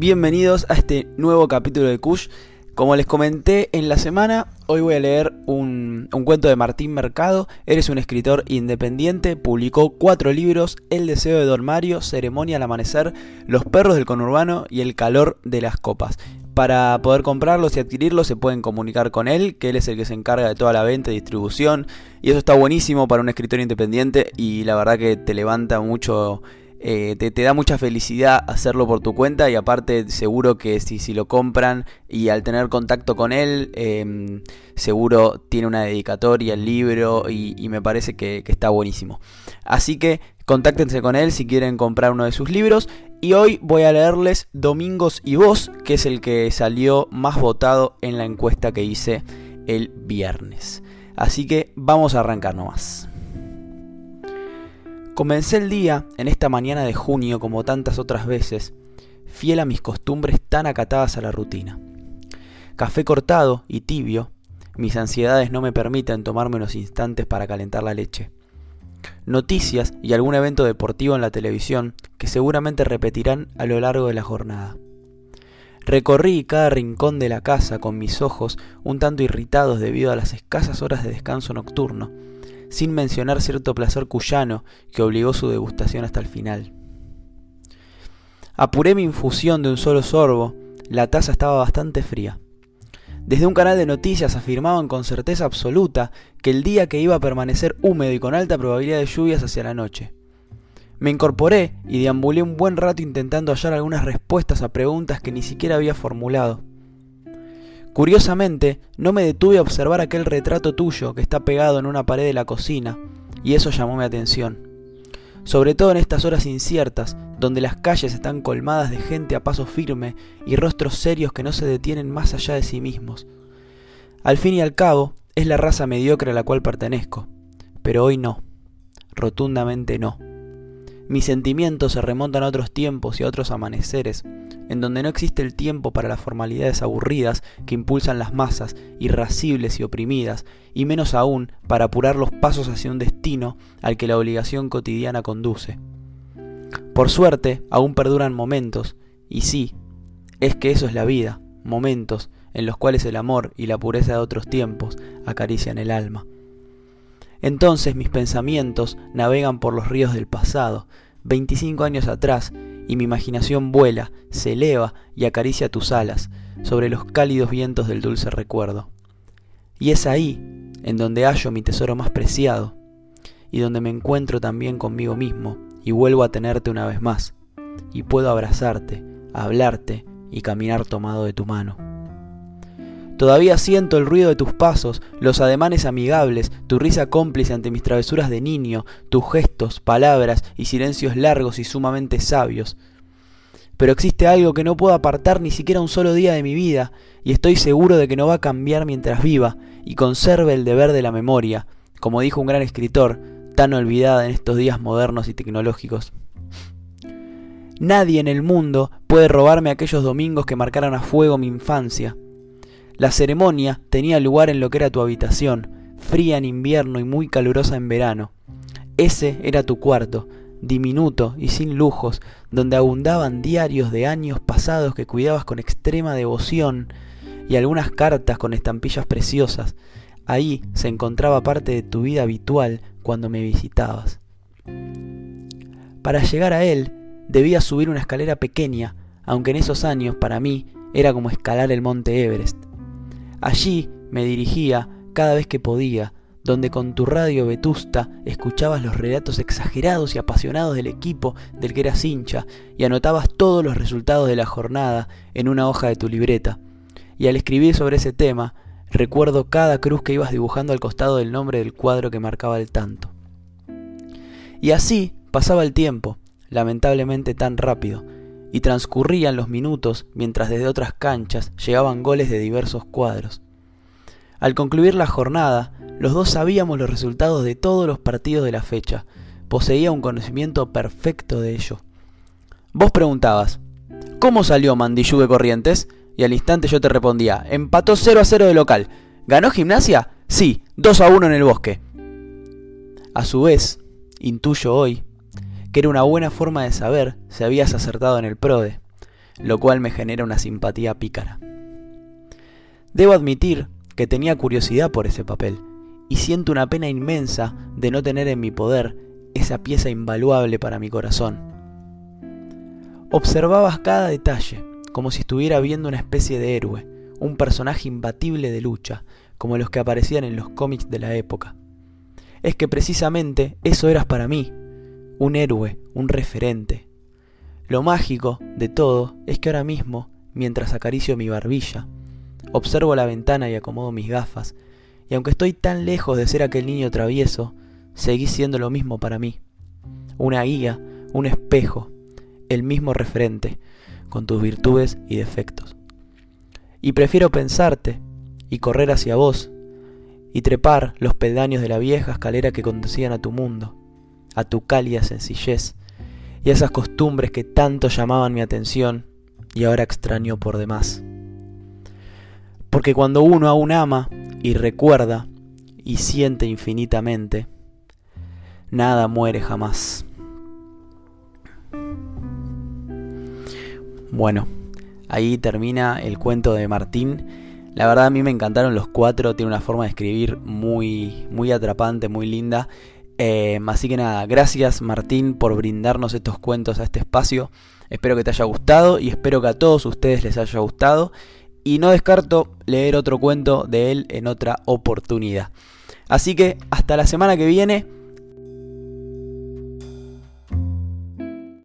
Bienvenidos a este nuevo capítulo de Kush. Como les comenté en la semana, hoy voy a leer un, cuento de Martín Mercado. Eres un escritor independiente, publicó cuatro libros, El deseo de Don Mario, Ceremonia al amanecer, Los perros del conurbano y El calor de las copas. Para poder comprarlos y adquirirlos se pueden comunicar con él, que él es el que se encarga de toda la venta y distribución. Y eso está buenísimo para un escritor independiente y la verdad que te levanta mucho eh, te, da mucha felicidad hacerlo por tu cuenta y aparte seguro que si, si lo compran y al tener contacto con él, em, seguro tiene una dedicatoria, el libro y, me parece que, que, está buenísimo. Así que contáctense con él si quieren comprar uno de sus libros y hoy voy a leerles Domingos y Vos, que es el que salió más votado en la encuesta que hice el viernes. Así que vamos a arrancar nomás. Comencé el día en esta mañana de junio como tantas otras veces, fiel a mis costumbres tan acatadas a la rutina. Café cortado y tibio, mis ansiedades no me permiten tomarme unos instantes para calentar la leche. Noticias y algún evento deportivo en la televisión que seguramente repetirán a lo largo de la jornada. Recorrí cada rincón de la casa con mis ojos un tanto irritados debido a las escasas horas de descanso nocturno sin mencionar cierto placer cuyano que obligó su degustación hasta el final. Apuré mi infusión de un solo sorbo, la taza estaba bastante fría. Desde un canal de noticias afirmaban con certeza absoluta que el día que iba a permanecer húmedo y con alta probabilidad de lluvias hacia la noche. Me incorporé y deambulé un buen rato intentando hallar algunas respuestas a preguntas que ni siquiera había formulado. Curiosamente, no me detuve a observar aquel retrato tuyo que está pegado en una pared de la cocina, y eso llamó mi atención. Sobre todo en estas horas inciertas, donde las calles están colmadas de gente a paso firme y rostros serios que no se detienen más allá de sí mismos. Al fin y al cabo, es la raza mediocre a la cual pertenezco, pero hoy no, rotundamente no. Mis sentimientos se remontan a otros tiempos y a otros amaneceres, en donde no existe el tiempo para las formalidades aburridas que impulsan las masas, irascibles y oprimidas, y menos aún para apurar los pasos hacia un destino al que la obligación cotidiana conduce. Por suerte, aún perduran momentos, y sí, es que eso es la vida, momentos en los cuales el amor y la pureza de otros tiempos acarician el alma. Entonces mis pensamientos navegan por los ríos del pasado, 25 años atrás, y mi imaginación vuela, se eleva y acaricia tus alas sobre los cálidos vientos del dulce recuerdo. Y es ahí en donde hallo mi tesoro más preciado, y donde me encuentro también conmigo mismo, y vuelvo a tenerte una vez más, y puedo abrazarte, hablarte y caminar tomado de tu mano. Todavía siento el ruido de tus pasos, los ademanes amigables, tu risa cómplice ante mis travesuras de niño, tus gestos, palabras y silencios largos y sumamente sabios. Pero existe algo que no puedo apartar ni siquiera un solo día de mi vida, y estoy seguro de que no va a cambiar mientras viva y conserve el deber de la memoria, como dijo un gran escritor, tan olvidada en estos días modernos y tecnológicos. Nadie en el mundo puede robarme aquellos domingos que marcaron a fuego mi infancia, la ceremonia tenía lugar en lo que era tu habitación, fría en invierno y muy calurosa en verano. Ese era tu cuarto, diminuto y sin lujos, donde abundaban diarios de años pasados que cuidabas con extrema devoción y algunas cartas con estampillas preciosas. Ahí se encontraba parte de tu vida habitual cuando me visitabas. Para llegar a él debía subir una escalera pequeña, aunque en esos años para mí era como escalar el monte Everest. Allí me dirigía cada vez que podía, donde con tu radio vetusta escuchabas los relatos exagerados y apasionados del equipo del que eras hincha y anotabas todos los resultados de la jornada en una hoja de tu libreta. Y al escribir sobre ese tema, recuerdo cada cruz que ibas dibujando al costado del nombre del cuadro que marcaba el tanto. Y así pasaba el tiempo, lamentablemente tan rápido, y transcurrían los minutos mientras desde otras canchas llegaban goles de diversos cuadros. Al concluir la jornada, los dos sabíamos los resultados de todos los partidos de la fecha, poseía un conocimiento perfecto de ello. Vos preguntabas, ¿cómo salió Mandillú de Corrientes? Y al instante yo te respondía, empató 0 a 0 de local. ¿Ganó gimnasia? Sí, 2 a 1 en el bosque. A su vez, intuyo hoy, que era una buena forma de saber si habías acertado en el PRODE. lo cual me genera una simpatía pícara. Debo admitir que tenía curiosidad por ese papel, y siento una pena inmensa de no tener en mi poder esa pieza invaluable para mi corazón. Observabas cada detalle, como si estuviera viendo una especie de héroe, un personaje imbatible de lucha, como los que aparecían en los cómics de la época. Es que precisamente eso eras para mí, un héroe, un referente. Lo mágico de todo es que ahora mismo, mientras acaricio mi barbilla, observo la ventana y acomodo mis gafas, y aunque estoy tan lejos de ser aquel niño travieso, seguís siendo lo mismo para mí. Una guía, un espejo, el mismo referente, con tus virtudes y defectos. Y prefiero pensarte y correr hacia vos y trepar los peldaños de la vieja escalera que conducían a tu mundo, a tu cálida sencillez y a esas costumbres que tanto llamaban mi atención y ahora extraño por demás. Porque cuando uno aún ama y recuerda y siente infinitamente, nada muere jamás. Bueno, ahí termina el cuento de Martín. La verdad a mí me encantaron los cuatro, tiene una forma de escribir muy, muy atrapante, muy linda. Eh, así que nada, gracias Martín por brindarnos estos cuentos a este espacio. Espero que te haya gustado y espero que a todos ustedes les haya gustado. Y no descarto leer otro cuento de él en otra oportunidad. Así que hasta la semana que viene.